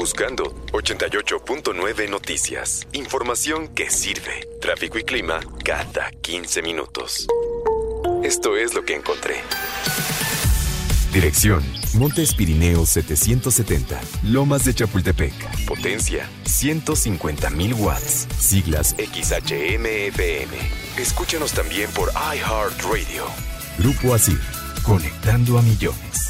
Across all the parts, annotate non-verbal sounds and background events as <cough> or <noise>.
Buscando 88.9 Noticias. Información que sirve. Tráfico y clima cada 15 minutos. Esto es lo que encontré. Dirección: Montes Pirineos 770, Lomas de Chapultepec. Potencia: 150.000 watts. Siglas XHMFM. Escúchanos también por iHeartRadio. Grupo Asir, conectando a millones.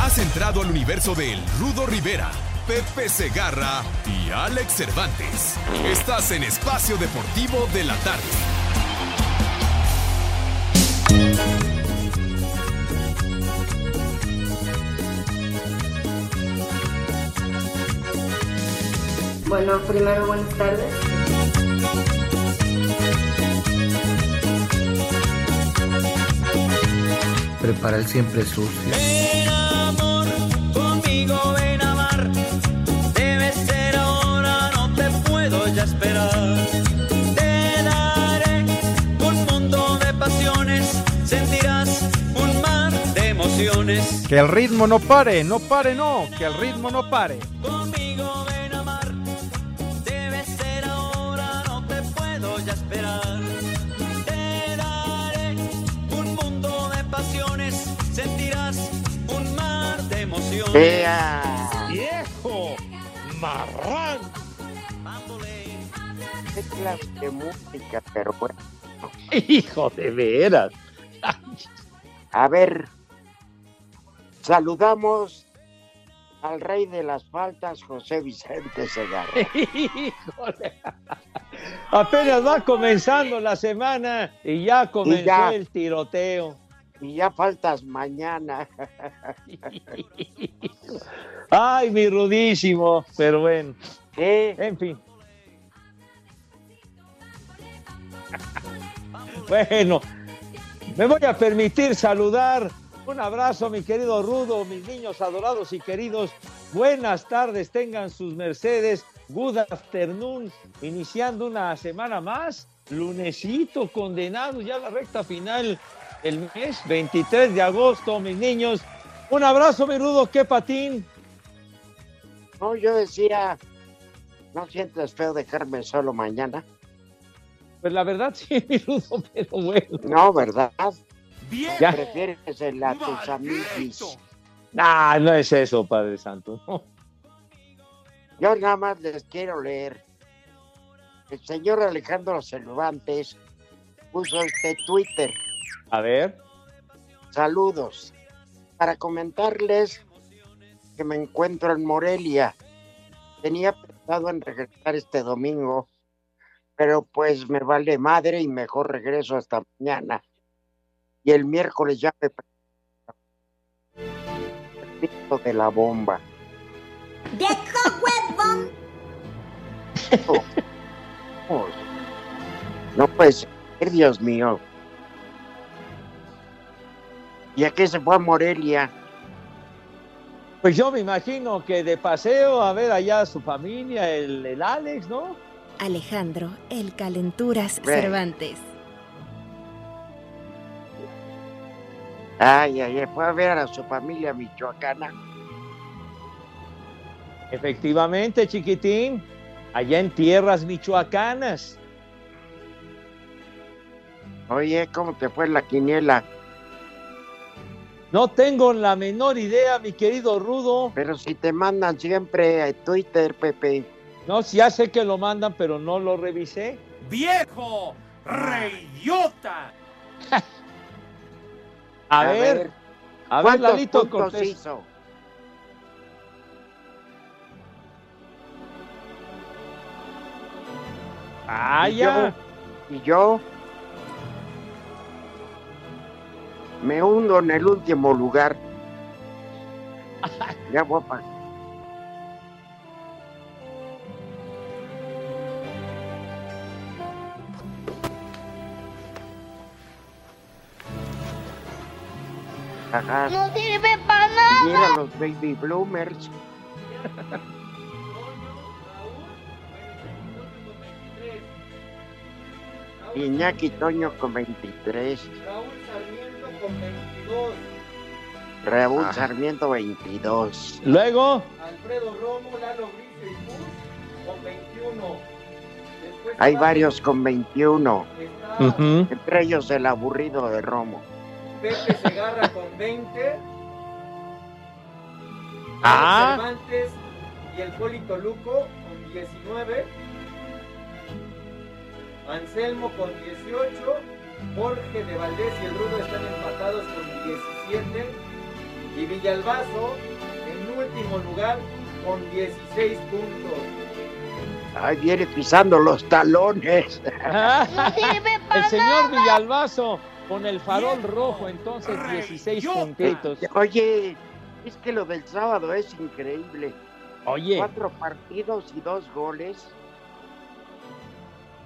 Has entrado al universo de El Rudo Rivera, Pepe Segarra y Alex Cervantes. Estás en Espacio Deportivo de la Tarde. Bueno, primero buenas tardes. Prepara el siempre sucio. Conmigo ven a amar. Debe ser ahora, no te puedo ya esperar. Te daré un mundo de pasiones, sentirás un mar de emociones. Que el ritmo no pare, no pare, no, que el ritmo no pare. ¡Ea! ¡Viejo! ¡Marrán! ¿Qué clase de música? Pero bueno. ¡Hijo de veras! A ver, saludamos al rey de las faltas, José Vicente Segarra. <laughs> ¡Híjole! Apenas va comenzando la semana y ya comenzó Y ya. el tiroteo. Y ya faltas mañana. <laughs> Ay, mi rudísimo, pero bueno, ¿Eh? en fin. Bueno, me voy a permitir saludar. Un abrazo, mi querido Rudo, mis niños adorados y queridos. Buenas tardes, tengan sus mercedes. Good afternoon, iniciando una semana más. Lunesito, condenado ya a la recta final el mes 23 de agosto, mis niños. Un abrazo, mi Rudo, qué patín. No, yo decía, ¿no sientes feo dejarme solo mañana? Pues la verdad <laughs> sí, mi Rudo, pero bueno. No, ¿verdad? Bien. Ya. Prefieres el a tus amigos. Ah, no es eso, Padre Santo. no. Yo nada más les quiero leer. El señor Alejandro Cervantes puso este Twitter. A ver. Saludos. Para comentarles que me encuentro en Morelia. Tenía pensado en regresar este domingo, pero pues me vale madre y mejor regreso hasta mañana. Y el miércoles ya me presento de la bomba. Oh, <laughs> No puede ser, Dios mío. ¿Y a qué se fue a Morelia? Pues yo me imagino que de paseo a ver allá a su familia, el, el Alex, ¿no? Alejandro, el Calenturas. Cervantes. Ay, ay, ay, fue a ver a su familia michoacana. Efectivamente, chiquitín, allá en tierras michoacanas. Oye, ¿cómo te fue la quiniela? No tengo la menor idea, mi querido Rudo. Pero si te mandan siempre a Twitter, Pepe. No, sí, ya sé que lo mandan, pero no lo revisé. ¡Viejo! ¡Reyota! <laughs> A, ver, a ver, ¿cuántos Lalito Cortés. hizo? Ah, ¿Y ya. yo? ¿Y yo? Me hundo en el último lugar. <laughs> Ya voy a pa- Ajá. No sirve para nada. Mira los baby bloomers. <laughs> Iñaki Toño con 23. Raúl Sarmiento con 22. Raúl Ajá. Sarmiento 22. Luego, Alfredo Romo, Lalo Bricio y Puz con 21. Después Hay varios con 21. está Ujú. Entre ellos el aburrido de Romo. Pepe Segarra con 20. Ah. Cervantes y el Polito Luco con 19. Anselmo con 18. Jorge de Valdés y el Rudo están empatados con 17. Y Villalbazo en último lugar con 16 puntos. Ay, viene pisando los talones. <laughs> El señor. Villalbazo con el farol rojo, entonces 16 puntitos. Oye, es que lo del sábado es increíble. Oye, Cuatro partidos y dos goles.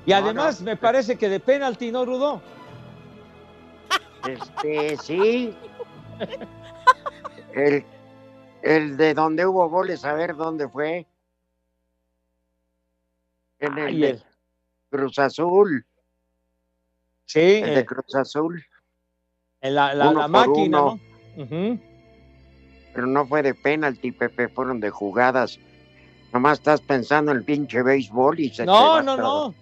y además me parece que de penalti, ¿no, Rudo? Este, sí. El, el de donde hubo goles, a ver dónde fue. En el, de Cruz Azul. Sí, El de eh, Cruz Azul. en la, la- máquina, uno. ¿no? Ujú. Pero no fue de penalti, Pepe, fueron de jugadas. Nomás estás pensando en el pinche béisbol y se te No, va no, todo. no.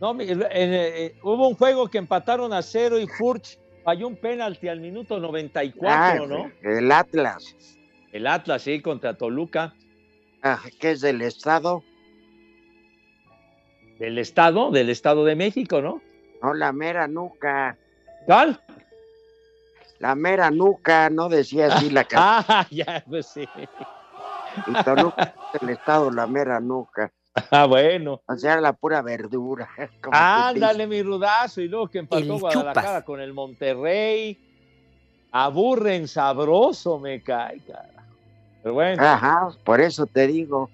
No, en, eh, hubo un juego que empataron a cero y Furch falló un penalti al minuto 94, Ah, ¿no? El Atlas, El Atlas, sí, contra Toluca. ah, que es del Estado. Del Estado, del Estado de México, ¿no? No, la mera nuca. ¿Cuál? La mera nuca, no decía así la <laughs> canción. Ah, ya, pues sí. Y Toluca es el Estado, la mera nuca. <laughs> Ah, bueno. O sea, la pura verdura. <laughs> Ándale, mi rudazo. Y luego que empató El Guadalajara chupas. con el Monterrey. Aburren sabroso, me cae, cara. Pero bueno. Ajá, por eso te digo.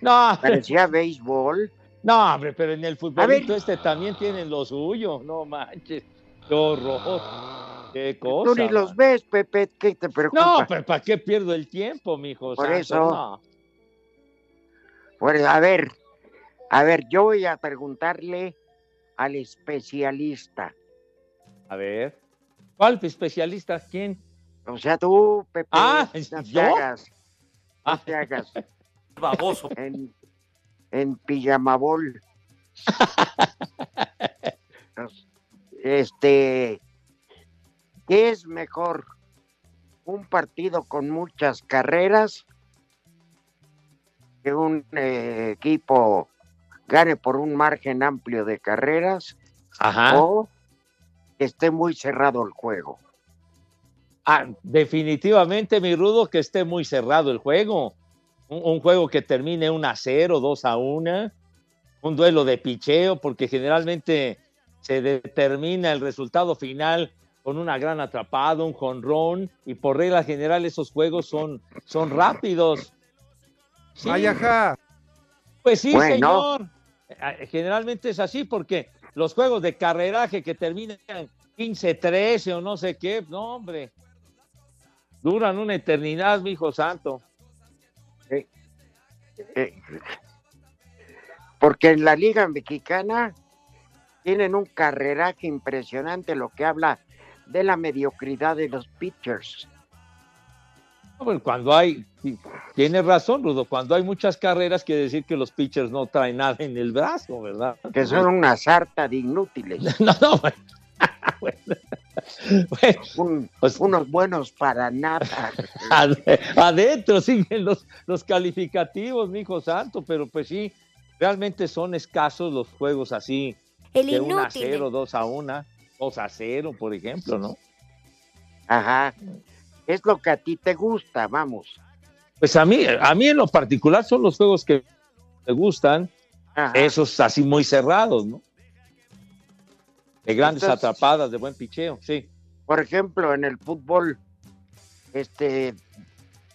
No, Parecía béisbol. no, hombre, pero en el A futbolito ver. este también tienen lo suyo. No manches. Qué horror. Qué cosa. Tú ni los ves, Pepe, ¿qué te preocupa? No, pero ¿para qué pierdo el tiempo, mijo? Por santo? eso. No. Pues, a ver, a ver, yo voy a preguntarle al especialista. A ver. ¿Cuál especialista? ¿Quién? O sea, tú, Pepe, Ah, no te ¿yo? hagas, no Ah. te hagas <laughs> Baboso. en, en pijamabol. <laughs> Este, ¿qué es mejor? ¿Un partido con muchas carreras? ¿Que un eh, equipo gane por un margen amplio de carreras? Ajá. ¿O que esté muy cerrado el juego? Ah, definitivamente, mi rudo, que esté muy cerrado el juego. Un, un juego que termine 1 a 0, 2 a 1. Un duelo de picheo, porque generalmente se determina el resultado final con una gran atrapada, un jonrón, y por regla general esos juegos son, son rápidos. Sí, Ay, ajá. pues sí, Bueno. señor. Eh, Generalmente es así porque los juegos de carreraje que terminan 15-13 o no sé qué, no, hombre, duran una eternidad, mi hijo santo. Eh, porque en la Liga Mexicana tienen un carreraje impresionante, lo que habla de la mediocridad de los pitchers. No, pues, Cuando hay, tienes razón, Rudo, cuando hay muchas carreras quiere decir que los pitchers no traen nada en el brazo, ¿verdad? que son una sarta de inútiles. <laughs> No, no, <laughs> Un- Pues- unos buenos para nada. <laughs> Ad- Adentro siguen los, los calificativos, mi hijo santo, pero pues sí, realmente son escasos los juegos así, El de 1 a inútil. 0, 2 a 1, 2 a 0, por ejemplo, ¿no? Ajá. Es lo que a ti te gusta, vamos. Pues a mí, a mí en lo particular son los juegos que me gustan, Ajá. esos así muy cerrados, ¿no? De grandes Entonces- atrapadas, de buen picheo, sí. Por ejemplo, en el fútbol, este,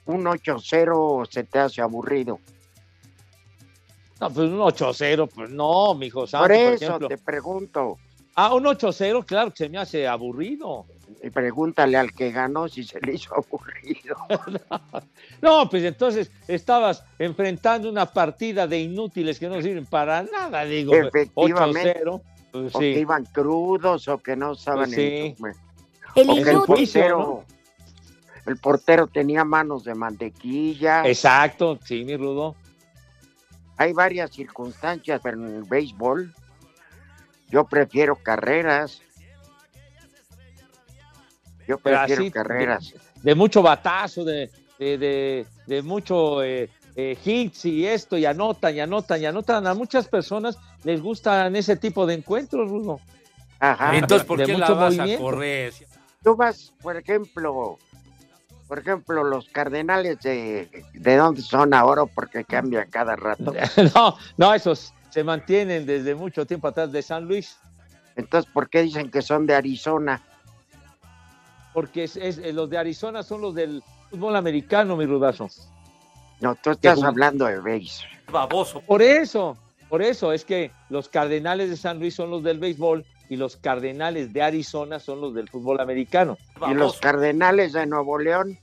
un 8-0 se te hace aburrido. No, pues un 8-0, pues no, mi hijo santo, Por por, eso ejemplo. te pregunto, Ah, un 8-0, claro que se me hace aburrido. Y pregúntale al que ganó si se le hizo aburrido. <laughs> No, pues entonces estabas enfrentando una partida de inútiles que no sirven para nada, digo. Efectivamente. 8-0, pues O que iban crudos o que no estaban Pues sí. El el portero, el portero tenía manos de mantequilla. Exacto, sí, mi rudo. Hay varias circunstancias, pero en el béisbol yo prefiero carreras. Yo prefiero así, carreras. De mucho batazo, de, de, de, de mucho eh, eh, hits y esto, y anotan, y anotan, y anotan. A muchas personas les gustan ese tipo de encuentros, Rudo. Ajá. Entonces, ¿por qué la vas a correr? Tú vas, por ejemplo, por ejemplo, los cardenales de, de dónde son ahora porque cambian cada rato. <laughs> No, no, esos se mantienen desde mucho tiempo atrás de San Luis. Entonces, ¿por qué dicen que son de Arizona? Porque es, es- los de Arizona son los del fútbol americano, mi rudazo. No, tú estás hablando de béis. Baboso. Por eso, por eso es que los Cardenales de San Luis son los del béisbol y los Cardenales de Arizona son los del fútbol americano. Y los cardenales de Nuevo León,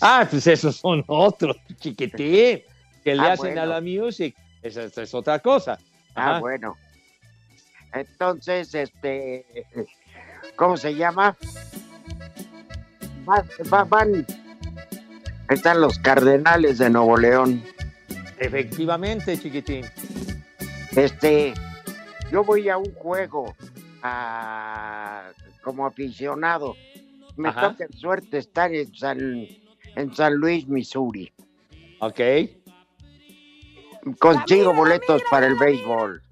Ah, pues esos son otros, <laughs> chiquitín, que le Ah, hacen bueno. a la music. Esa, esa es otra cosa. ah, bueno. Entonces, este, ¿cómo se llama? Va- va- van, están los cardenales de Nuevo León. Efectivamente, chiquitín. Este, yo voy a un juego a- como aficionado. Me Ajá. toca suerte estar en San, en San Luis, Missouri. Ok. Consigo boletos para el béisbol.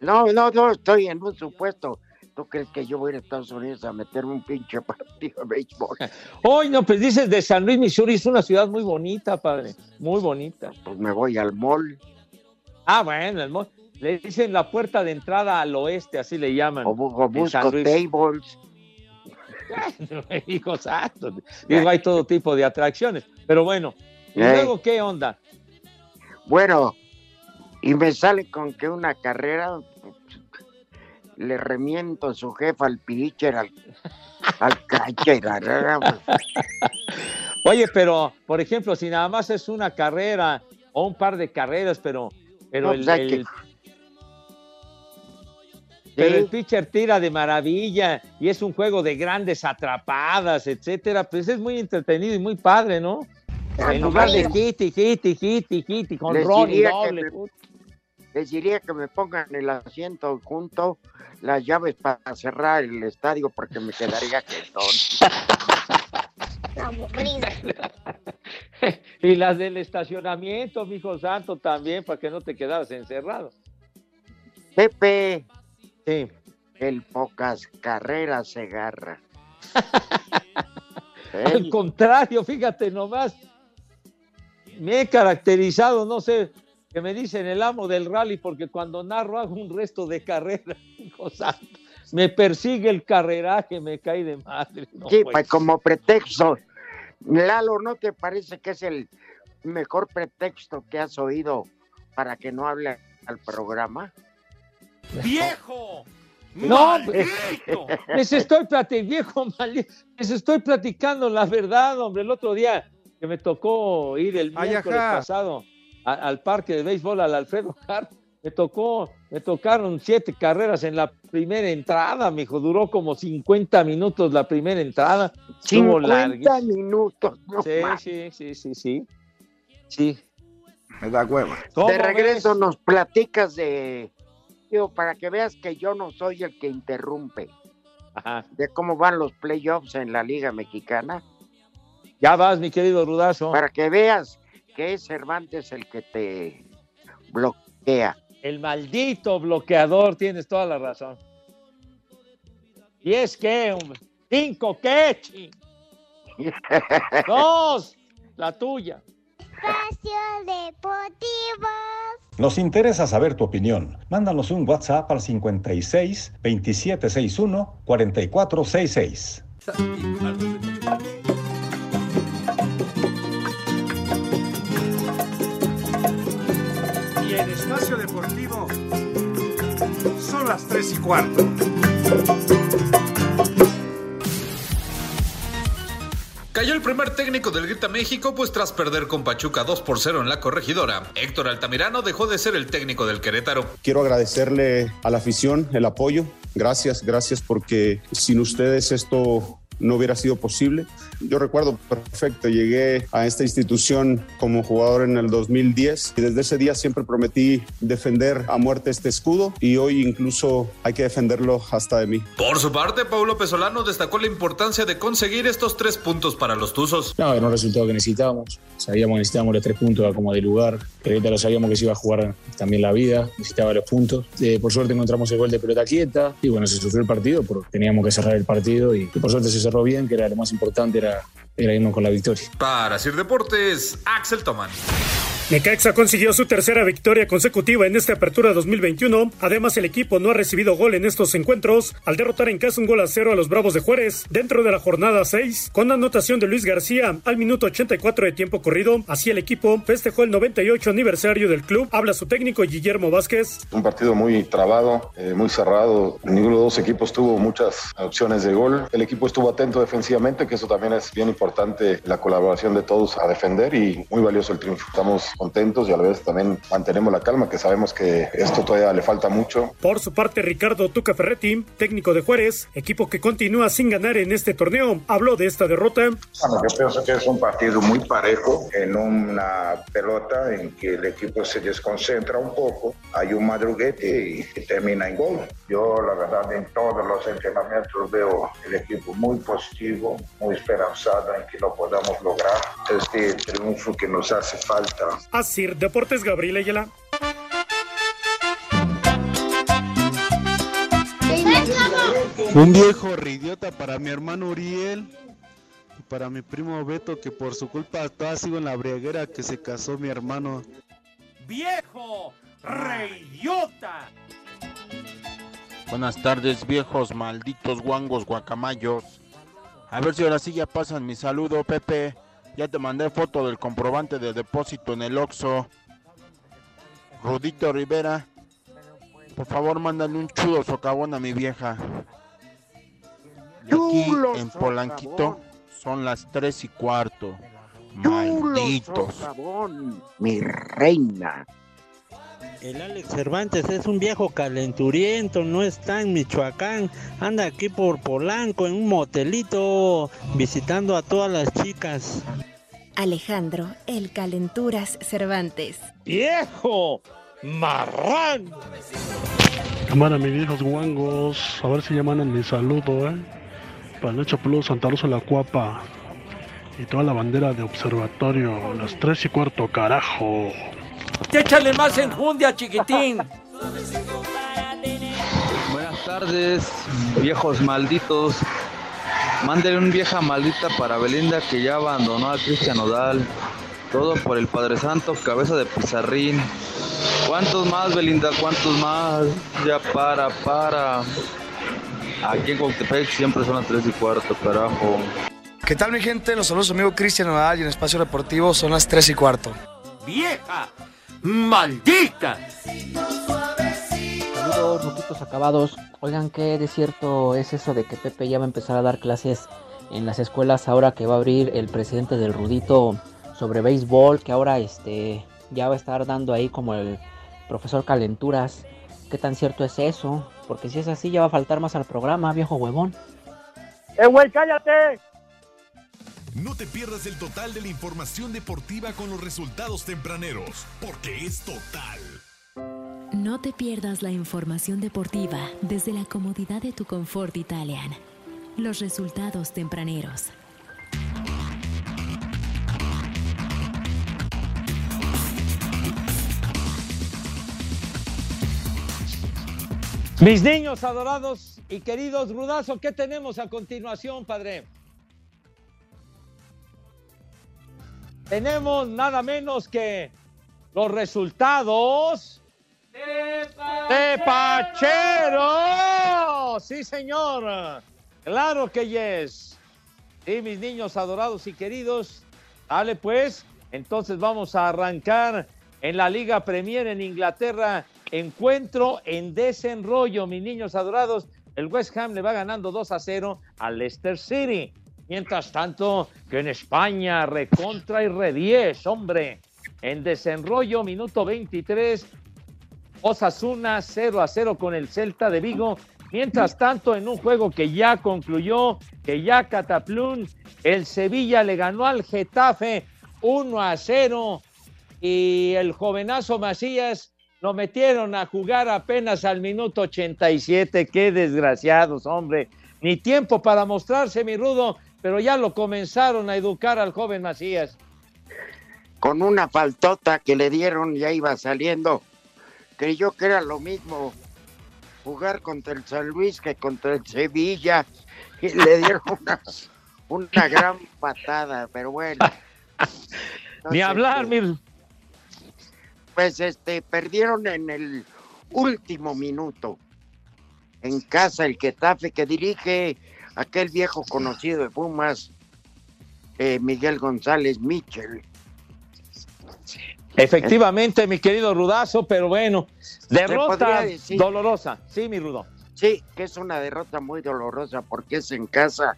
No, no, no, estoy en un supuesto. ¿Tú crees que yo voy a ir a Estados Unidos a meterme un pinche partido de béisbol? <laughs> Hoy no, pues dices de San Luis, Missouri, es una ciudad muy bonita, padre. Muy bonita. Pues me voy al mall Ah, bueno, el mo- le dicen la puerta de entrada al oeste, así le llaman. o, o busco tables. <laughs> Hijo santo. Digo, hay todo tipo de atracciones. Pero bueno, ¿y luego qué onda? Bueno, y me sale con que una carrera le remiento su jefa al pitcher, al, al catcher. Oye, pero, por ejemplo, si nada más es una carrera o un par de carreras, pero, pero No, el, pues el- que- pero Sí. el pitcher tira de maravilla y es un juego de grandes atrapadas, etcétera, pues es muy entretenido y muy padre, ¿no? Ah, En lugar de hit y hit y hit y hit y con Les ron y diría que doble. me- Les diría que me pongan el asiento junto, las llaves para cerrar el estadio porque me quedaría quietón. <laughs> Y las del estacionamiento, mi hijo santo, también, para que no te quedaras encerrado. Pepe, Sí. el pocas carreras se agarra. <laughs> Al contrario, fíjate nomás. Me he caracterizado, no sé, que me dicen el amo del rally, porque cuando narro hago un resto de carrera, <laughs> santo. Me persigue el carreraje, me cae de madre. no Sí, pues, como pretexto. Lalo, ¿no te parece que es el mejor pretexto que has oído para que no hable al programa? ¡Viejo! No, ¡Maldito! <laughs> Les estoy platicando, viejo maldito, les estoy platicando la verdad, hombre. El otro día que me tocó ir el Ay, miércoles ajá. pasado a- al parque de béisbol al Alfredo <laughs> Hart, me tocó, me tocaron siete carreras en la primera entrada, mijo, duró como 50 minutos la primera entrada. Estuvo 50 larguísimo. minutos. no Sí, sí, sí, sí, sí. Sí. Me da hueva. ¿Cómo De regreso ves? nos platicas de rápido para que veas que yo no soy el que interrumpe. Ajá. De cómo van los playoffs en la Liga Mexicana. Ya vas, mi querido Rudazo. Para que veas que es Cervantes el que te bloquea. El maldito bloqueador, tienes toda la razón. Y es que, hombre, cinco, ¿qué? ching? <laughs> Dos, la tuya. Espacio Deportivo. Nos interesa saber tu opinión. Mándanos un WhatsApp al 56 2761 4466. Son las 3 y cuarto. Cayó el primer técnico del Grita México, pues tras perder con Pachuca 2 por 0 en la corregidora, Héctor Altamirano dejó de ser el técnico del Querétaro. Quiero agradecerle a la afición el apoyo. Gracias, gracias porque sin ustedes esto no hubiera sido posible. Yo recuerdo perfecto, llegué a esta institución como jugador en el 2010 y desde ese día siempre prometí defender a muerte este escudo y hoy incluso hay que defenderlo hasta de mí. Por su parte, Paulo Pesolano destacó la importancia de conseguir estos tres puntos para los Tuzos. No, era un resultado que necesitábamos. Sabíamos que necesitábamos los tres puntos como de lugar. Querétaro sabíamos que se iba a jugar también la vida, necesitaba los puntos. Eh, por suerte encontramos el gol de pelota quieta y bueno, se sufrió el partido porque teníamos que cerrar el partido y, y por suerte se cerró bien, que era lo más importante, era, era irnos con la victoria. Para Sir Deportes, Axel Toman. Necaxa consiguió su tercera victoria consecutiva en esta apertura 2021. Además, el equipo no ha recibido gol en estos encuentros al derrotar en casa un gol a cero a los Bravos de Juárez dentro de la jornada 6 con anotación de Luis García al minuto 84 de tiempo corrido. Así el equipo festejó el 98 aniversario del club. Habla su técnico Guillermo Vázquez. Un partido muy trabado, eh, muy cerrado. Ninguno de los dos equipos tuvo muchas opciones de gol. El equipo estuvo atento defensivamente, que eso también es bien importante, la colaboración de todos a defender y muy valioso el triunfo. Estamos contentos y a la vez también mantenemos la calma, que sabemos que esto todavía le falta mucho. Por su parte, Ricardo Tuca Ferretti, técnico de Juárez, equipo que continúa sin ganar en este torneo, habló de esta derrota. Bueno, yo pienso que es un partido muy parejo en una pelota en que el equipo se desconcentra un poco, hay un madruguete y, y termina en gol. Yo, la verdad, en todos los entrenamientos veo el equipo muy positivo, muy esperanzado en que lo podamos lograr. Este triunfo que nos hace falta. Así, Deportes Gabriel Ayala. Un viejo reidiota para mi hermano Uriel y para mi primo Beto que por su culpa todavía sigo en la briaguera que se casó mi hermano. ¡Viejo! ¡Reyota! Buenas tardes, viejos malditos guangos guacamayos. A ver si ahora sí ya pasan mi saludo, Pepe. Ya te mandé foto del comprobante de depósito en el Oxxo. Rudito Rivera, por favor mándale un chudo socavón a mi vieja. Y aquí en Polanquito son las tres y cuarto. Malditos. mi reina. El Alex Cervantes es un viejo calenturiento, no está en Michoacán, anda aquí por Polanco en un motelito visitando a todas las chicas. Alejandro, el calenturas Cervantes. ¡Viejo! ¡Marrán! Cámara, mis viejos guangos. A ver si ya mandan mi saludo, ¿eh? Para Nacho Plus, Santa Rosa La Cuapa. Y toda la bandera de observatorio. Las tres y cuarto, carajo. Échale más enjundia, chiquitín. Buenas tardes, viejos malditos. Mándele un vieja maldita para Belinda que ya abandonó a Cristian Odal. Todo por el Padre Santo, cabeza de pizarrín. ¿Cuántos más, Belinda? ¿Cuántos más? Ya para, para. Aquí en Coctepec siempre son las 3 y cuarto, carajo. ¿Qué tal mi gente? Los saludos amigo Cristian Nadal y en Espacio Deportivo son las 3 y cuarto. ¡Vieja! ¡Maldita! Saludos, ruquitos acabados. Oigan, ¿qué de cierto es eso de que Pepe ya va a empezar a dar clases en las escuelas ahora que va a abrir el presidente del Rudito sobre béisbol, que ahora este ya va a estar dando ahí como el profesor Calenturas? ¿Qué tan cierto es eso? Porque si es así ya va a faltar más al programa, viejo huevón. ¡Eh, güey, cállate! No te pierdas el total de la información deportiva con los resultados tempraneros, porque es total. No te pierdas la información deportiva desde la comodidad de tu confort Italian. Los resultados tempraneros. Mis niños adorados y queridos, Rudazo, ¿qué tenemos a continuación, padre? Tenemos nada menos que los resultados de Pachero. Sí, señor. Claro que yes. Sí, mis niños adorados y queridos. Dale, pues. Entonces vamos a arrancar en la Liga Premier en Inglaterra. Encuentro en desenrollo, mis niños adorados. El West Ham le va ganando 2 a 0 al Leicester City. Mientras tanto, que en España, recontra y re 10, hombre. En desenrollo, minuto 23, Osasuna 0 a 0 con el Celta de Vigo. Mientras tanto, en un juego que ya concluyó, que ya cataplún, el Sevilla le ganó al Getafe 1 a 0 y el jovenazo Macías lo metieron a jugar apenas al minuto 87. Qué desgraciados, hombre. Ni tiempo para mostrarse, mi rudo, pero ya lo comenzaron a educar al joven Macías. Con una faltota que le dieron, ya iba saliendo. Creyó que era lo mismo jugar contra el San Luis que contra el Sevilla. Y le dieron <laughs> una, una gran patada, pero bueno. <laughs> Ni hablar, mi pues este perdieron en el último minuto en casa el Getafe que dirige aquel viejo conocido de Pumas eh, Miguel González Michel. Efectivamente mi querido Rudazo pero bueno derrota dolorosa. Sí mi Rudo. Sí que es una derrota muy dolorosa porque es en casa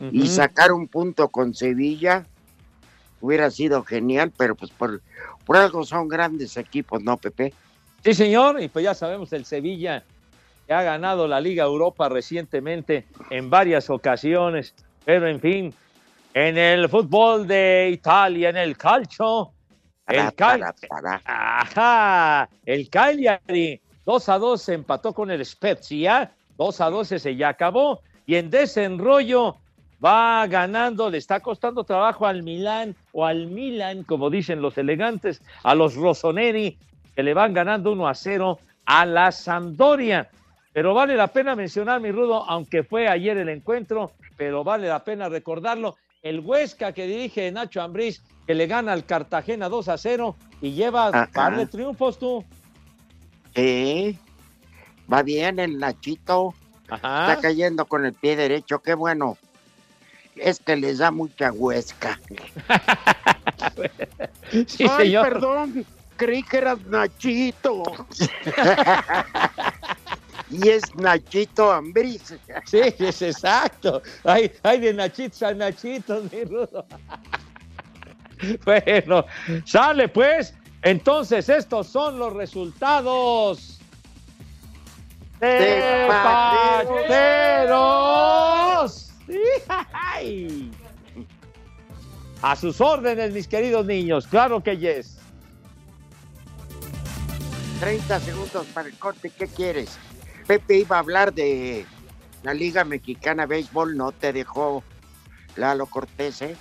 y sacar un punto con Sevilla hubiera sido genial pero pues por por algo son grandes equipos, ¿no, Pepe? Sí, señor, y pues ya sabemos, el Sevilla que ha ganado la Liga Europa recientemente en varias ocasiones, pero en fin, en el fútbol de Italia, en el calcio, el, Ajá, el Cagliari 2 a 2 se empató con el Spezia, 2 a 2 se ya acabó, y en desenrollo va ganando, le está costando trabajo al Milán o al Milan, como dicen los elegantes, a los Rossoneri, que le van ganando 1 a 0 a la Sampdoria. Pero vale la pena mencionar, mi Rudo, aunque fue ayer el encuentro, pero vale la pena recordarlo, el Huesca que dirige Nacho Ambriz, que le gana al Cartagena 2 a 0 y lleva un par de triunfos tú. Sí, va bien el Nachito. Está cayendo con el pie derecho, qué bueno es que les da mucha huesca. <laughs> Ay, perdón, creí que eras Nachito. <laughs> y es Nachito Ambriz. <laughs> sí, es exacto. Hay, hay de Nachitos a Nachitos, mi rudo. <laughs> bueno, sale pues. Entonces, estos son los resultados. De, A sus órdenes, mis queridos niños. Claro que yes. 30 segundos para el corte. ¿Qué quieres? Pepe iba a hablar de la Liga Mexicana Béisbol. No te dejó Lalo Cortés, ¿eh?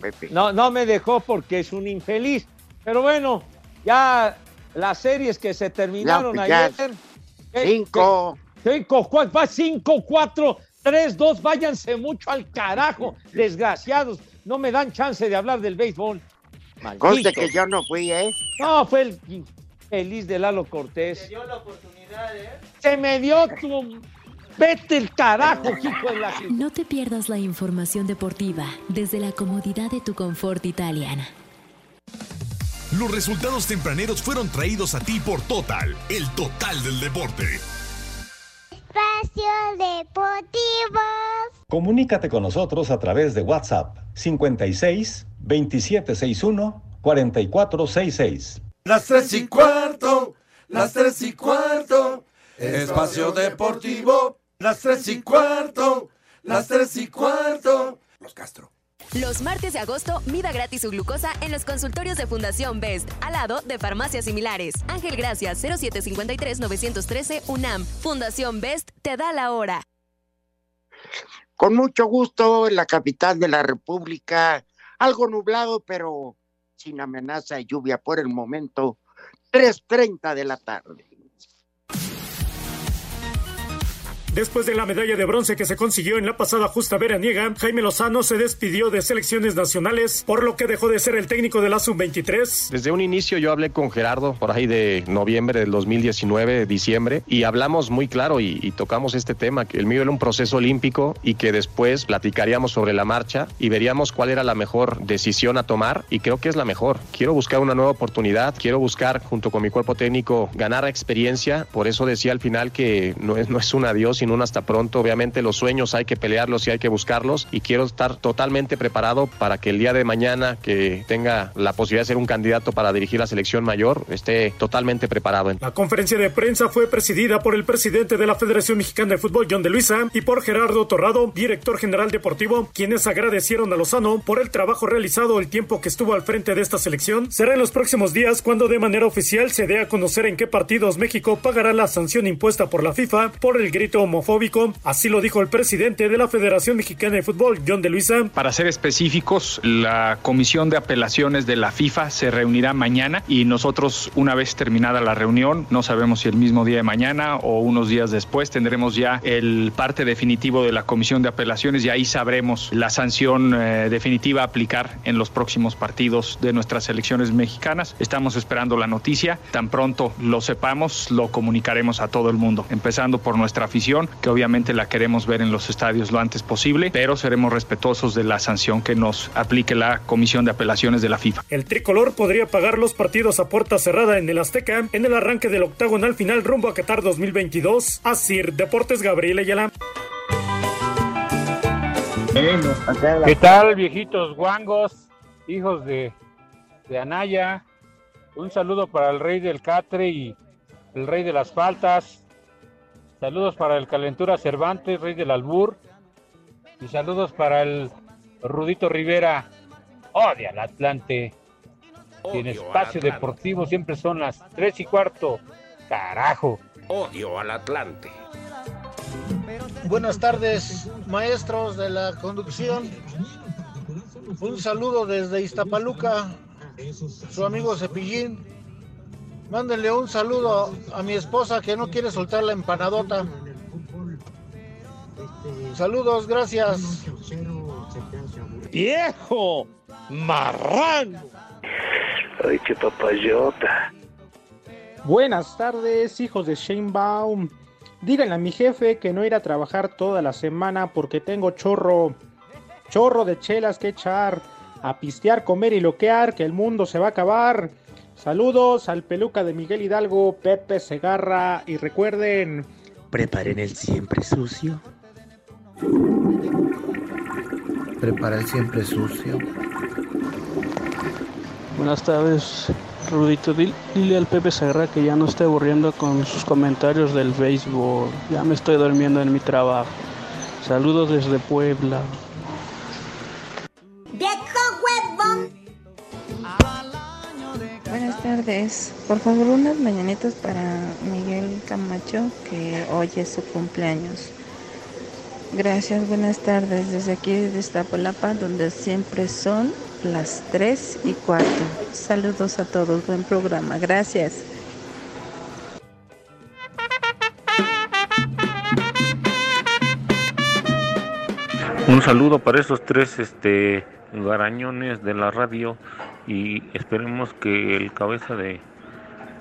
Pepe. No, no me dejó porque es un infeliz. Pero bueno, ya las series que se terminaron pues ayer. Cinco. Cinco, va cinco, cuatro 3-2, váyanse mucho al carajo, desgraciados. No me dan chance de hablar del béisbol. Conste que yo no fui, ¿eh? No, fue el feliz de Lalo Cortés. Se dio la oportunidad, ¿eh? Se me dio tu... Vete el carajo, hijo de la... No te pierdas la información deportiva desde la comodidad de tu confort italiana. Los resultados tempraneros fueron traídos a ti por Total, el total del deporte. Espacio Deportivo. Comunícate con nosotros a través de WhatsApp 56 2761 4466. Las tres y cuarto, las tres y cuarto. Espacio Deportivo, las tres y cuarto, las tres y cuarto. Los Castro. Los martes de agosto, mida gratis su glucosa en los consultorios de Fundación Best, al lado de farmacias similares. Ángel Gracias, 0753-913 UNAM. Fundación Best te da la hora. Con mucho gusto en la capital de la República, algo nublado, pero sin amenaza de lluvia por el momento, 3.30 de la tarde. Después de la medalla de bronce que se consiguió en la pasada justa veraniega, Jaime Lozano se despidió de selecciones nacionales, por lo que dejó de ser el técnico de la sub-23. Desde un inicio yo hablé con Gerardo por ahí de noviembre del 2019, diciembre, y hablamos muy claro y, y tocamos este tema, que el mío era un proceso olímpico y que después platicaríamos sobre la marcha y veríamos cuál era la mejor decisión a tomar y creo que es la mejor. Quiero buscar una nueva oportunidad, quiero buscar junto con mi cuerpo técnico ganar experiencia, por eso decía al final que no es, no es un adiós, sino un hasta pronto. Obviamente los sueños hay que pelearlos y hay que buscarlos y quiero estar totalmente preparado para que el día de mañana que tenga la posibilidad de ser un candidato para dirigir la selección mayor esté totalmente preparado. La conferencia de prensa fue presidida por el presidente de la Federación Mexicana de Fútbol, John de Luisa, y por Gerardo Torrado, director general deportivo, quienes agradecieron a Lozano por el trabajo realizado el tiempo que estuvo al frente de esta selección. Será en los próximos días cuando de manera oficial se dé a conocer en qué partidos México pagará la sanción impuesta por la FIFA por el grito Así lo dijo el presidente de la Federación Mexicana de Fútbol, John de Luisa. Para ser específicos, la Comisión de Apelaciones de la FIFA se reunirá mañana y nosotros, una vez terminada la reunión, no sabemos si el mismo día de mañana o unos días después, tendremos ya el parte definitivo de la Comisión de Apelaciones y ahí sabremos la sanción eh, definitiva a aplicar en los próximos partidos de nuestras selecciones mexicanas. Estamos esperando la noticia. Tan pronto lo sepamos, lo comunicaremos a todo el mundo, empezando por nuestra afición, que obviamente la queremos ver en los estadios lo antes posible, pero seremos respetuosos de la sanción que nos aplique la Comisión de Apelaciones de la FIFA. El tricolor podría pagar los partidos a puerta cerrada en el Azteca en el arranque del octagonal final rumbo a Qatar 2022. Asir Deportes Gabriel Ayala. ¿Qué tal, viejitos guangos, hijos de, de Anaya? Un saludo para el rey del Catre y el rey de las faltas. Saludos para el Calentura Cervantes, rey del Albur. Y saludos para el Rudito Rivera. Odia al Atlante. Y en espacio deportivo siempre son las tres y cuarto. Carajo. Odio al Atlante. Buenas tardes, maestros de la conducción. Un saludo desde Iztapaluca, su amigo Cepillín. Mándenle un saludo a mi esposa que no quiere soltar la empanadota. Saludos, gracias. ¡Viejo! ¡Marrano! Ay, qué papayota. Buenas tardes, hijos de Shane Baum. Díganle a mi jefe que no irá a trabajar toda la semana porque tengo chorro, chorro de chelas que echar, a pistear, comer y loquear, que el mundo se va a acabar. Saludos al peluca de Miguel Hidalgo, Pepe Segarra y recuerden, preparen el siempre sucio. Prepara el siempre sucio. Buenas tardes, Rudito. Dile, al Pepe Serra que ya no esté aburriendo con sus comentarios del béisbol. Ya me estoy durmiendo en mi trabajo. Saludos desde Puebla. Por favor, unas mañanitas para Miguel Camacho, que hoy es su cumpleaños. Gracias, buenas tardes. Desde aquí, desde Iztapalapa, donde siempre son las 3 y cuarto. Saludos a todos, buen programa. Gracias. Un saludo para esos tres este garañones de la radio y esperemos que el cabeza de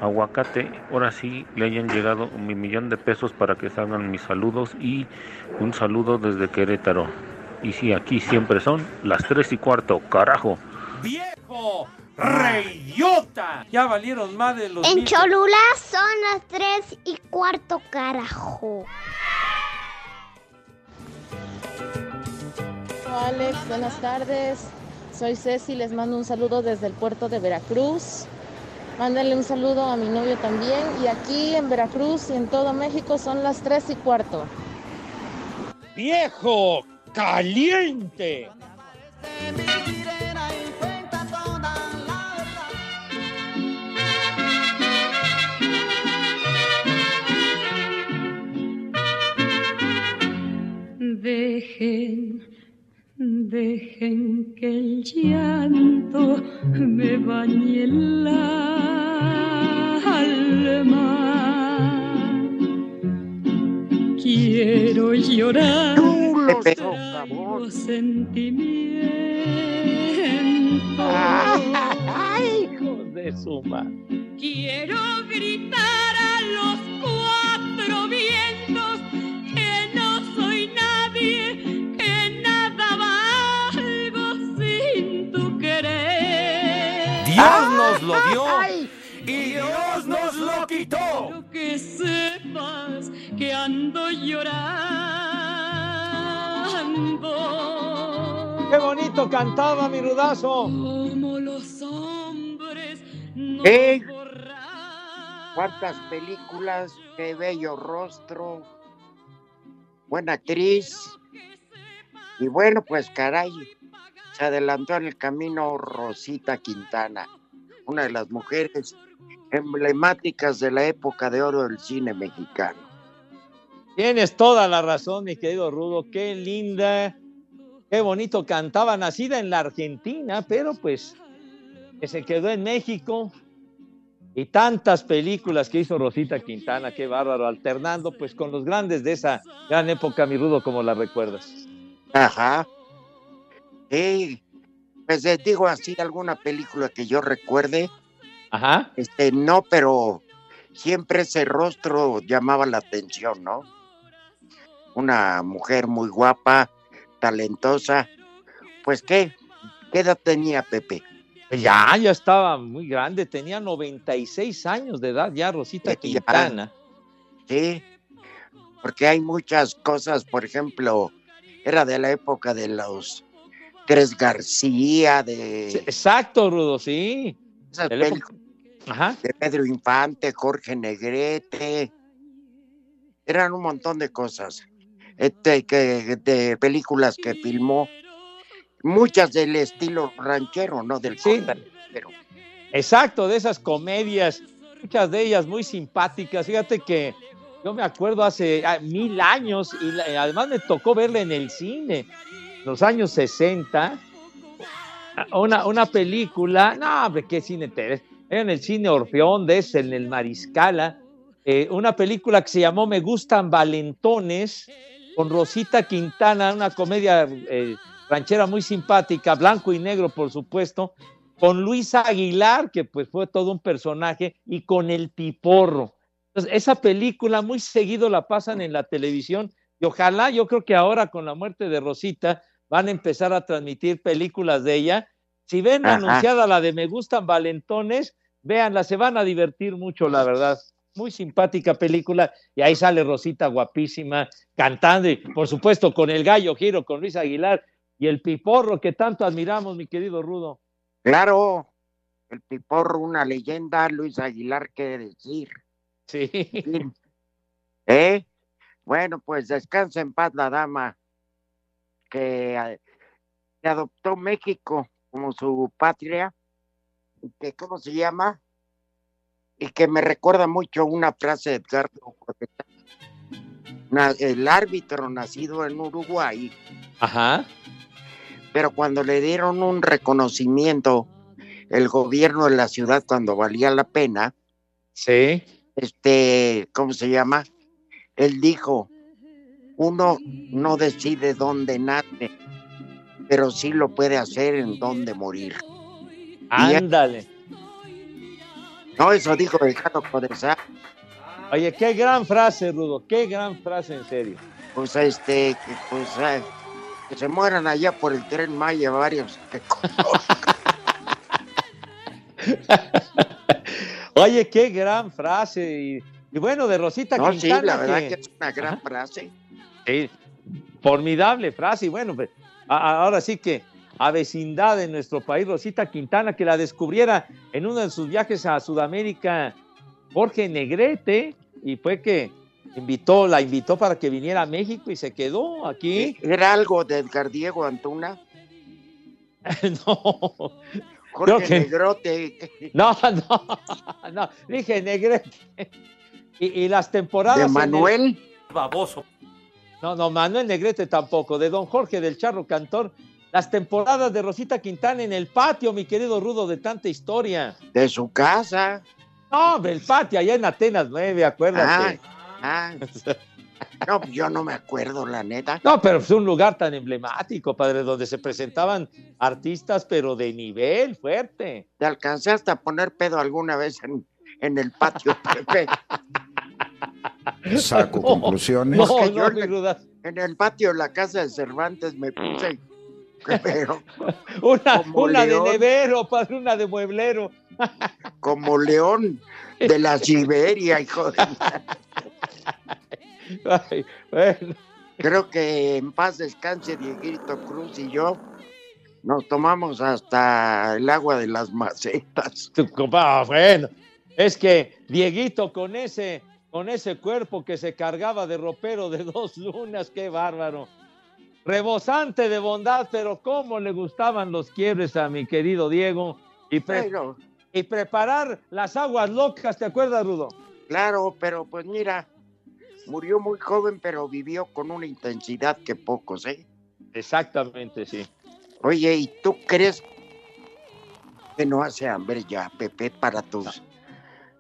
aguacate ahora sí le hayan llegado mi millón de pesos para que salgan mis saludos y un saludo desde Querétaro. Y sí, aquí siempre son las tres y cuarto, carajo. ¡Viejo! ¡Reyota! Ya valieron más de los En mil- Cholula son las 3 y cuarto, carajo. Alex, buenas tardes. Soy Ceci, les mando un saludo desde el puerto de Veracruz. Mándenle un saludo a mi novio también. Y aquí en Veracruz y en todo México son las 3 y cuarto. ¡Viejo! ¡Caliente! Dejen, dejen que el llanto me bañe la alma. Quiero llorar los sentimientos. <laughs> Ay, hijos de su madre. Quiero gritar llorando. ¡Qué bonito cantaba mi rudazo! Como los hombres no ¡Eh! ¿Cuántas películas? ¡Qué bello rostro! Buena actriz. Y bueno, pues caray, se adelantó en el camino Rosita Quintana, una de las mujeres emblemáticas de la época de oro del cine mexicano. Tienes toda la razón, mi querido Rudo. Qué linda, qué bonito cantaba. Nacida en la Argentina, pero pues que se quedó en México. Y tantas películas que hizo Rosita Quintana, qué bárbaro, alternando pues con los grandes de esa gran época, mi Rudo, como la recuerdas. Ajá. Sí, pues les digo así, alguna película que yo recuerde. Ajá. Este, no, pero siempre ese rostro llamaba la atención, ¿no? Una mujer muy guapa, talentosa. Pues, ¿qué? ¿Qué edad tenía Pepe? Ya, ya estaba muy grande, tenía 96 años de edad ya, Rosita Ya. Quintana. Sí, porque hay muchas cosas, por ejemplo, era de la época de los Tres García, de, Exacto, Rudo, sí. esas Ajá. de Pedro Infante, Jorge Negrete, eran un montón de cosas, este, que, de películas que filmó, muchas del estilo ranchero, ¿no? Del Sí. Exacto, de esas comedias, muchas de ellas muy simpáticas. Fíjate que yo me acuerdo hace ah, mil años y además me tocó verla en el cine, los años 60. ah, Una, una película, no, qué cine te ves? Era en el cine Orfeón, de ese, en el Mariscala. eh, una película que se llamó Me Gustan Valentones, con Rosita Quintana, una comedia eh, ranchera muy simpática, blanco y negro, por supuesto, con Luis Aguilar, que pues fue todo un personaje, y con el Piporro. Entonces, esa película muy seguido la pasan en la televisión y ojalá, yo creo que ahora con la muerte de Rosita van a empezar a transmitir películas de ella. Si ven Ajá. anunciada la de Me Gustan Valentones, véanla, se van a divertir mucho, la verdad. Muy simpática película y ahí sale Rosita guapísima cantando y por supuesto con el gallo giro, con Luis Aguilar y el Piporro que tanto admiramos, mi querido Rudo. Claro, el Piporro, una leyenda, Luis Aguilar, qué decir. Sí. ¿Eh? Bueno, pues descansa en paz la dama que, que adoptó México como su patria, que, ¿cómo se llama? Y que me recuerda mucho una frase de Edgardo el árbitro nacido en Uruguay, Ajá. pero cuando le dieron un reconocimiento el gobierno de la ciudad cuando valía la pena, Sí. este, ¿cómo se llama? Él dijo, uno no decide dónde nace, pero sí lo puede hacer en dónde morir. Ándale. No, eso dijo Ricardo Codesal. Oye, qué gran frase, Rudo, qué gran frase, en serio. Pues este, que, pues ah, que se mueran allá por el tren Maya varios. que <laughs> Oye, qué gran frase. Y, y bueno, de Rosita No, sí, Quintana. la verdad que- que es una gran frase. Sí, formidable frase. Y bueno, pues, a- ahora sí que a vecindad de nuestro país, Rosita Quintana, que la descubriera en uno de sus viajes a Sudamérica, Jorge Negrete, y fue que invitó, la invitó para que viniera a México y se quedó aquí. Era algo de Edgar Diego Antuna. <laughs> no. Jorge que... Negrote. <laughs> No, no, <laughs> no, dije Negrete. Y, y las temporadas. ¿De Manuel? El... Baboso. No, no, Manuel Negrete tampoco. De Don Jorge del Charro Cantor. Las temporadas de Rosita Quintana en el patio, mi querido Rudo, de tanta historia. De su casa. No, del patio, allá en Atenas 9, acuérdate. Ah, ah. No, yo no me acuerdo, la neta. No, pero fue un lugar tan emblemático, padre, donde se presentaban artistas, pero de nivel fuerte. ¿Te alcanzaste a poner pedo alguna vez en, en el patio, <laughs> Pepe? Saco <laughs> conclusiones. No, que yo en el patio de la casa de Cervantes me puse. Pero, <laughs> Una, de nevero, padre, una de mueblero. <laughs> como león de la <laughs> Siberia, hijo de... Ay, bueno. Creo que en paz descanse Dieguito Cruz y yo nos tomamos hasta el agua de las macetas. Ah, bueno, es que Dieguito con ese, con ese cuerpo que se cargaba de ropero de dos lunas, qué bárbaro. Rebosante de bondad, pero cómo le gustaban los quiebres a mi querido Diego. Y, pre- Pero, y preparar las aguas locas, ¿te acuerdas, Rudo? claro, pero pues mira, murió muy joven, pero vivió con una intensidad que pocos, ¿eh? Exactamente, sí. Oye, ¿y tú crees que no hace hambre ya, Pepe, para tus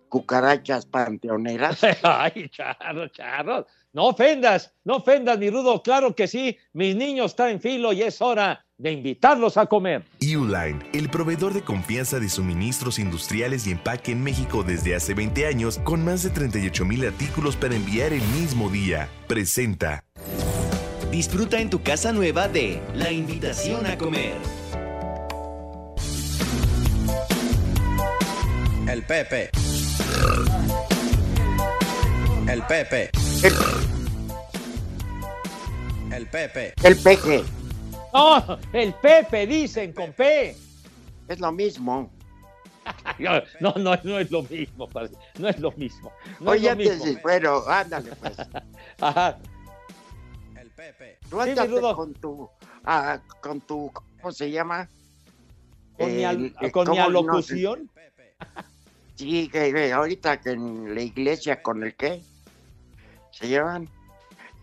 cucarachas panteoneras? <laughs> Ay, charro, charro. No ofendas, no ofendas, mi Rudo. Claro que sí, mis niños están en filo y es hora de invitarlos a comer. Uline, el proveedor de confianza de suministros industriales y empaque en México desde hace 20 años, con más de 38 mil artículos para enviar el mismo día, presenta. Disfruta en tu casa nueva de La Invitación a Comer. El Pepe. El Pepe. El Pepe. El peje, No, el Pepe, dicen con P. es lo mismo. No, no, no es lo mismo, padre. No es lo mismo. No Oye, es lo mismo. antes, bueno, ándale pues. <laughs> Ajá. Tú Sí, con tu, ah, con tu, ¿cómo se llama? Con mi, al- El- eh, con mi ¿cómo no? Sí, que, ahorita que en la iglesia con el qué se llevan.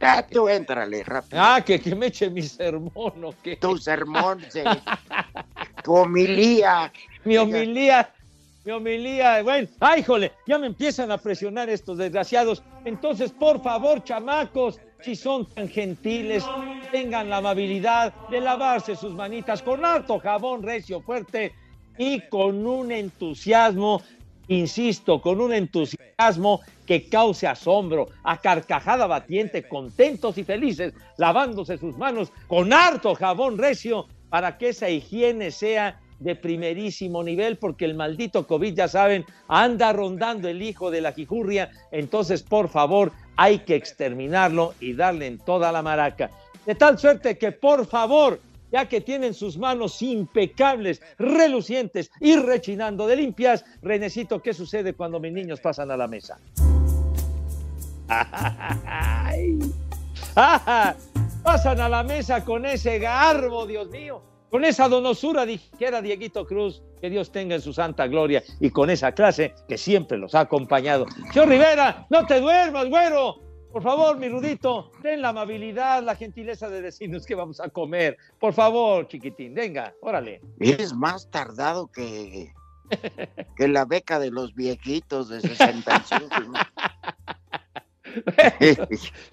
Ah, tú éntrale rápido. Ah, que, que me eche mi sermón, ¿o qué? Tu sermón, sí. <laughs> tu homilía. Mi homilía, mi homilía. Bueno, ay, jole, ya me empiezan a presionar estos desgraciados. Entonces, por favor, chamacos, si son tan gentiles, tengan la amabilidad de lavarse sus manitas con harto jabón recio, fuerte y con un entusiasmo, insisto, con un entusiasmo que cause asombro, a carcajada batiente, contentos y felices, lavándose sus manos con harto jabón recio para que esa higiene sea de primerísimo nivel, porque el maldito COVID, ya saben, anda rondando el hijo de la jijurria, entonces por favor hay que exterminarlo y darle en toda la maraca. De tal suerte que por favor, ya que tienen sus manos impecables, relucientes y rechinando de limpias, Renecito, ¿qué sucede cuando mis niños pasan a la mesa? ¡Ay! <laughs> Pasan a la mesa con ese garbo, Dios mío, con esa donosura, dijera Dieguito Cruz, que Dios tenga en su santa gloria, y con esa clase que siempre los ha acompañado. Señor Rivera, no te duermas, güero. Por favor, mi Rudito, ten la amabilidad, la gentileza de decirnos que vamos a comer. Por favor, chiquitín, venga, órale. Es más tardado que, que la beca de los viejitos de 65. ¿no? <laughs>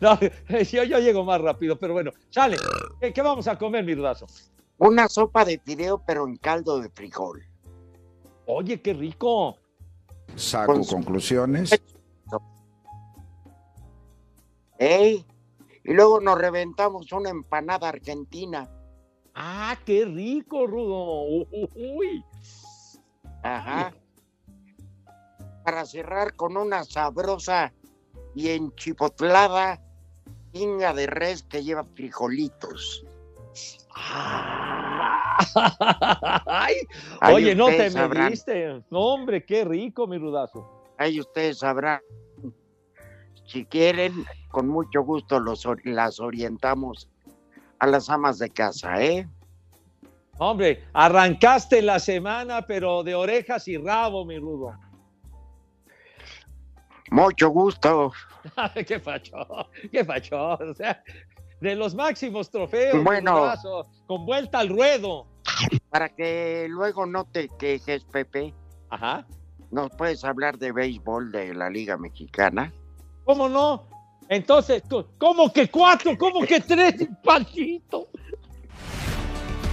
No, yo, yo llego más rápido, pero bueno, sale. ¿Qué, qué vamos a comer, mi rudazo? Una sopa de fideo, pero en caldo de frijol. Oye, qué rico. Saco Con conclusiones. ¿Eh? Y luego nos reventamos una empanada argentina. Ah, qué rico, Rudo. Uy. Ajá. Para cerrar con una sabrosa y enchipotlada pinga de res que lleva frijolitos. <laughs> Ay, Ahí oye, no te ustedes me sabrán. diste. No, hombre, qué rico, mi rudazo. Ahí ustedes sabrán. Si quieren, con mucho gusto los, las orientamos a las amas de casa, ¿eh? Hombre, arrancaste la semana, pero de orejas y rabo, mi rudo. Mucho gusto. <laughs> qué facho, qué facho. O sea, de los máximos trofeos. Bueno. rudazo, con vuelta al ruedo. Para que luego no te quejes, Pepe. Ajá. ¿Nos puedes hablar de béisbol de la Liga Mexicana? ¿Cómo no? Entonces, ¿cómo que cuatro? ¿Cómo que tres, Panchito?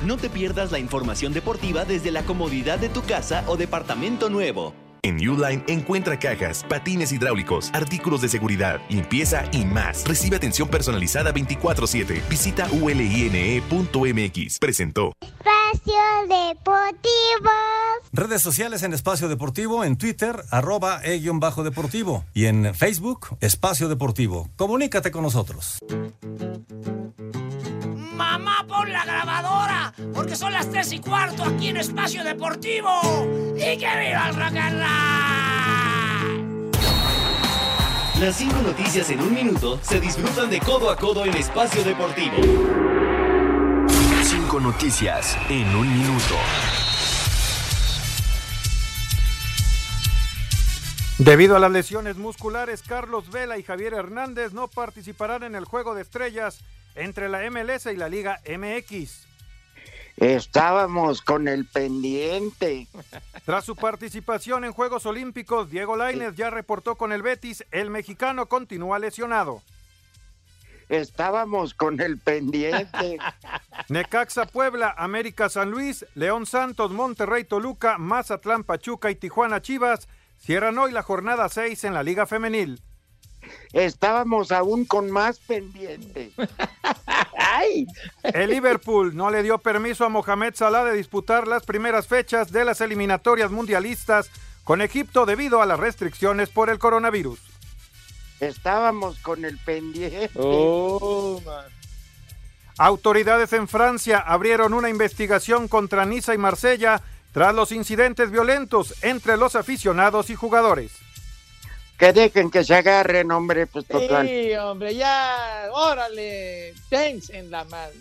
No te pierdas la información deportiva desde la comodidad de tu casa o departamento nuevo. En Uline encuentra cajas, patines hidráulicos, artículos de seguridad, limpieza y más. Recibe atención personalizada 24/7. Visita uline.mx. Presentó. Espacio Deportivo. Redes sociales en Espacio Deportivo, en Twitter, arroba e-bajo deportivo. Y en Facebook, Espacio Deportivo. Comunícate con nosotros. Mamá, pon la grabadora, porque son las tres y cuarto aquí en Espacio Deportivo. ¡Y que viva el rock and roll! Las cinco noticias en un minuto se disfrutan de codo a codo en Espacio Deportivo. Cinco noticias en un minuto. Debido a las lesiones musculares, Carlos Vela y Javier Hernández no participarán en el juego de estrellas entre la MLS y la Liga MX. Estábamos con el pendiente. Tras su participación en Juegos Olímpicos, Diego Lainez ya reportó con el Betis, el mexicano continúa lesionado. Estábamos con el pendiente. <laughs> Necaxa Puebla, América San Luis, León Santos, Monterrey Toluca, Mazatlán Pachuca y Tijuana Chivas cierran hoy la jornada 6 en la Liga Femenil. Estábamos aún con más pendiente. <laughs> El Liverpool no le dio permiso a Mohamed Salah de disputar las primeras fechas de las eliminatorias mundialistas con Egipto debido a las restricciones por el coronavirus. Estábamos con el pendiente. Oh. Autoridades en Francia abrieron una investigación contra Niza y Marsella tras los incidentes violentos entre los aficionados y jugadores. Que dejen que se agarren, hombre, pues total. Sí, hombre, ya, órale, thanks en la mano.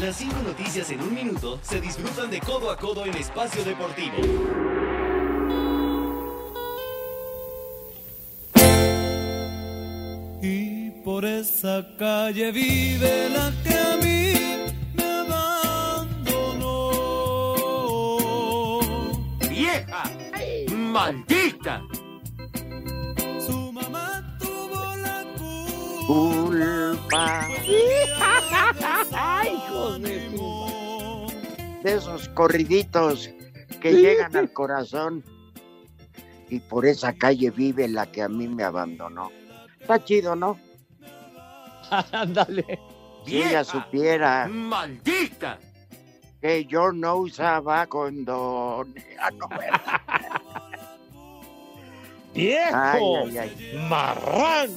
Las cinco noticias en un minuto se disfrutan de codo a codo en Espacio Deportivo. Y por esa calle vive la que a mí me abandonó. ¡Vieja! ¡Maldita! Su mamá tuvo la Culpa hijos de <laughs> de esos corriditos que llegan al corazón. Y por esa calle vive la que a mí me abandonó. Está chido, ¿no? <laughs> Ándale. Si ella supiera ¡Maldita! que yo no usaba condón. <laughs> Ah, no. ¡Viejo! Ay, ay, ay. ¡Marrán!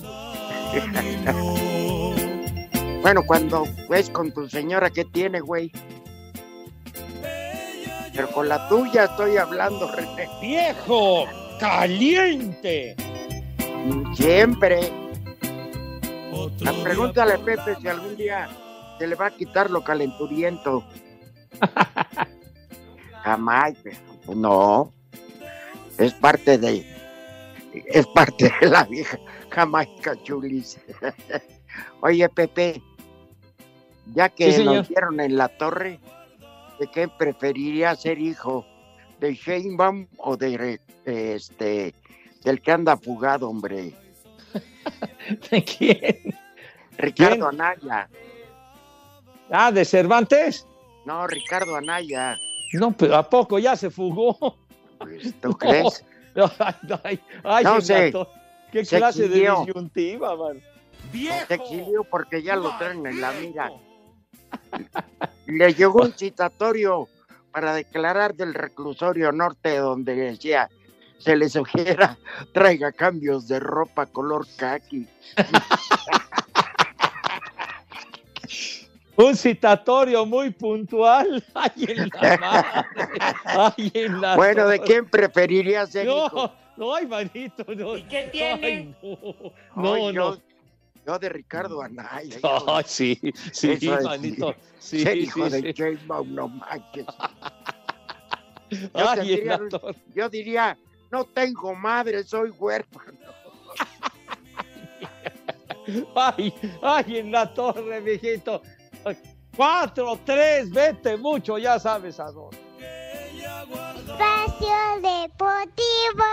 <laughs> Bueno, cuando ves con tu señora, ¿qué tiene, güey? Pero con la tuya estoy hablando, René. ¡Viejo! ¡Caliente! Siempre. Pregúntale a Pepe si algún día se le va a quitar lo calenturiento. <laughs> Jamás, pero, pues, no. Es parte de. Es parte de la vieja Jamaica Chulis. <laughs> Oye, Pepe, ya que Sí, nos vieron en la torre, ¿de qué preferiría ser hijo? ¿De Sheinbaum o de este del que anda fugado, hombre? <laughs> ¿De quién? Ricardo ¿Quién? Anaya. Ah, ¿de Cervantes? No, Ricardo Anaya. No, pero ¿a poco ya se fugó? Pues, ¿Tú <laughs> crees? No, ay, ay, ay, No sé, ¿Qué se clase de disyuntiva, man? Se exilió porque ya lo traen en la mira. Le llegó un <laughs> citatorio para declarar del reclusorio norte donde decía se le sugiera <laughs> traiga cambios de ropa color khaki. <laughs> Un citatorio muy puntual. <laughs> Ay, en la madre. Ay, en la Bueno, ¿de quién preferiría ser hijo? No, no, ay, manito, no. ¿Y qué tiene? Ay, no, no, Ay, no. yo- Yo de Ricardo Anaya. Ay, sí, sí, Eso es- manito. Sí, Ser sí, hijo de sí. James Bond, no manches. Tendría- yo diría, no tengo madre, soy huérfano. <laughs> Ay, ay, en la torre, mijito. Cuatro, tres, vete mucho, ya sabes a dónde. Espacio Deportivo.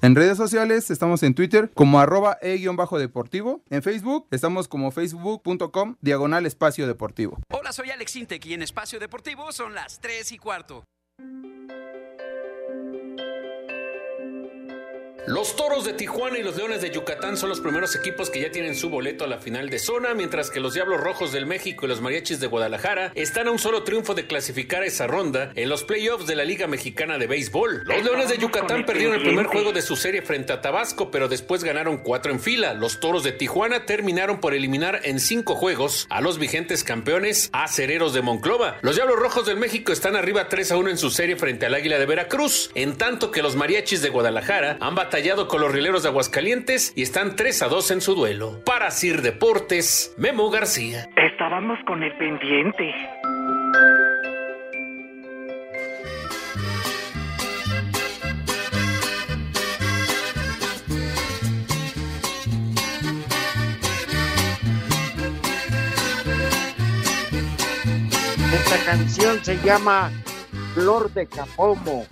En redes sociales estamos en Twitter como arroba e-deportivo. En Facebook estamos como facebook.com diagonal espacio deportivo. Hola, soy Alex Intec y en Espacio Deportivo son las 3 y cuarto. Los Toros de Tijuana y los Leones de Yucatán son los primeros equipos que ya tienen su boleto a la final de zona, mientras que los Diablos Rojos del México y los Mariachis de Guadalajara están a un solo triunfo de clasificar esa ronda en los playoffs de la Liga Mexicana de Béisbol. Los Leones de Yucatán perdieron el primer juego de su serie frente a Tabasco, pero después ganaron cuatro en fila. Los Toros de Tijuana terminaron por eliminar en cinco juegos a los vigentes campeones acereros de Monclova. Los Diablos Rojos del México están arriba 3 a 1 en su serie frente al Águila de Veracruz, en tanto que los Mariachis de Guadalajara han batallado con los rieleros de Aguascalientes y están 3 a 2 en su duelo. Para Sir Deportes, Memo García. Estábamos con el pendiente. Esta canción se llama Flor de Capomo.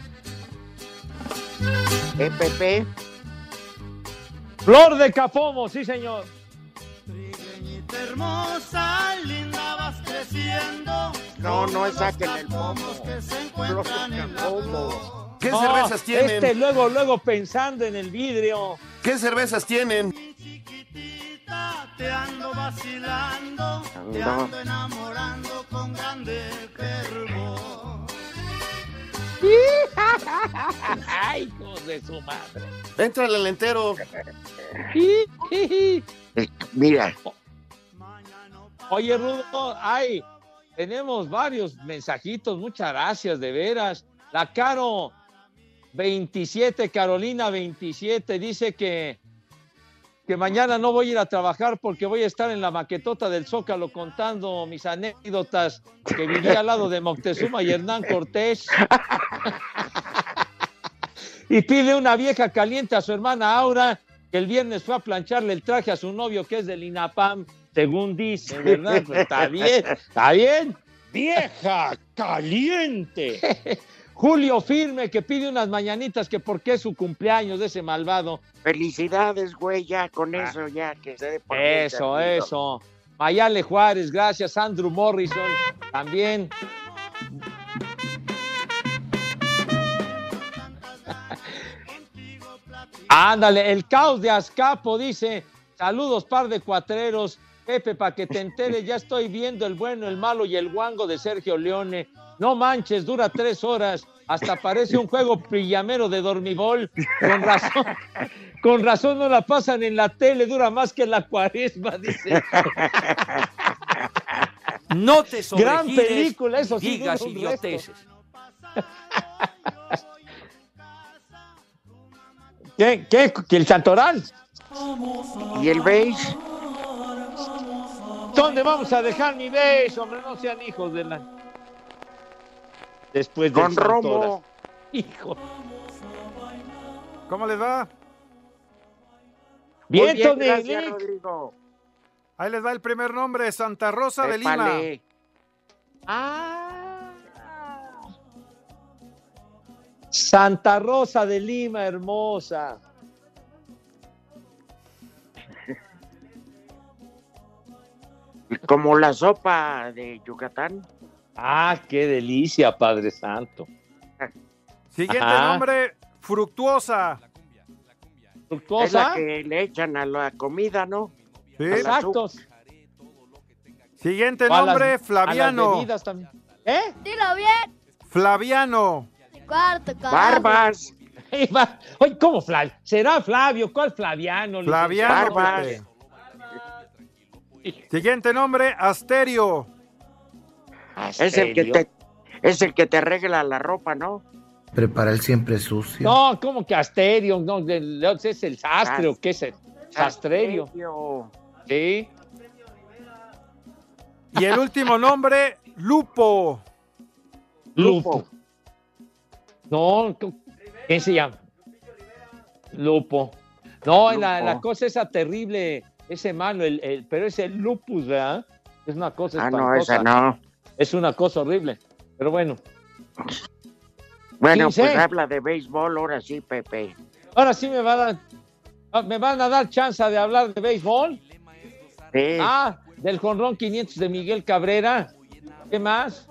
EPP. Flor de Capomo, sí, señor. hermosa, linda vas creciendo. No, no es saquen el pomo. que se Flor de Capomo. ¿Qué cervezas tienen? Este luego, luego pensando en el vidrio. ¿Qué cervezas tienen? Te ando vacilando, te Ando. ando enamorando con grande fervor. <laughs> Ay, hijo de su madre. Entrale al entero. Mira. Oye, Rudo, ay, tenemos varios mensajitos, muchas gracias, de veras. La Caro 27, Carolina 27, dice que, que mañana no voy a ir a trabajar porque voy a estar en la maquetota del Zócalo contando mis anécdotas que viví al lado de Moctezuma y Hernán Cortés. <laughs> y pide una vieja caliente a su hermana Aura, que el viernes fue a plancharle el traje a su novio que es del INAPAM, según dice, ¿verdad? Pues está bien, está bien. Vieja caliente. <laughs> Julio Firme, que pide unas mañanitas, que porque es su cumpleaños de ese malvado. Felicidades, güey, ya con eso, ya que se dé Eso, eso. Mayale Juárez, gracias. Andrew Morrison, también. <laughs> Ándale, el caos de Azcapo dice: Saludos, par de cuatreros. Pepe, para que te enteres, ya estoy viendo el bueno, el malo y el guango de Sergio Leone. No manches, dura tres horas. Hasta parece un juego pillamero de dormibol. Con razón, con razón no la pasan en la tele, dura más que la cuaresma, dice. No te Gran película, eso sí, digas idioteces. ¿Qué? ¿Qué? ¿Que el Santoral? ¿Y el beige? ¿Dónde vamos a dejar mi beso, hombre? No sean hijos de la... Después Con Santoral. Romo. Hijo. ¿Cómo les va? Bien, bien, Tony, gracias, Nick. Rodrigo. Ahí les va el primer nombre, Santa Rosa de Lima. Épale. Santa Rosa de Lima, hermosa. Como la sopa de Yucatán. Ah, qué delicia, Padre Santo. Siguiente Ajá. nombre, Fructuosa. Es la que le echan a la comida, ¿no? Sí. Exacto. Siguiente O a las- nombre, a las Flaviano. ¿Eh? Dilo bien. Flaviano. Cuarto. Barbas. <laughs> Oye, ¿cómo Flavio? ¿Será Flavio? ¿Cuál Flaviano? Flaviano. Barbas. <laughs> Siguiente nombre, Asterio. Es el que te es el que te arregla la ropa, ¿no? Prepara el siempre sucio. No, ¿cómo que Asterio? No, es el sastre o qué es el sastrerio. Asterio. Sí. Y el último nombre, Lupo. Lupo. No, ¿quién se llama? Lupo. No, La, la cosa esa terrible, ese malo, el, el- pero es el lupus, ¿verdad? Es una cosa Ah, no, esa no. Es una cosa horrible. Pero bueno, Bueno, pues habla de béisbol, ahora sí, Pepe. ahora sí me, va a dar, ah, me van a dar chance de hablar de béisbol. Sí. Ah, del jonrón 500 de Miguel Cabrera. ¿Qué más?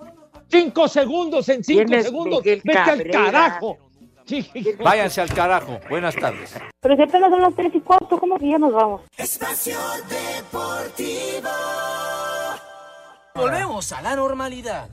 Cinco segundos en cinco ¿Quién es segundos. Miguel Vete al carajo. <laughs> Váyanse al carajo. Buenas tardes. Pero si apenas son las tres y cuarto, ¿cómo que ya nos vamos? Espacio Deportivo. Volvemos a la normalidad.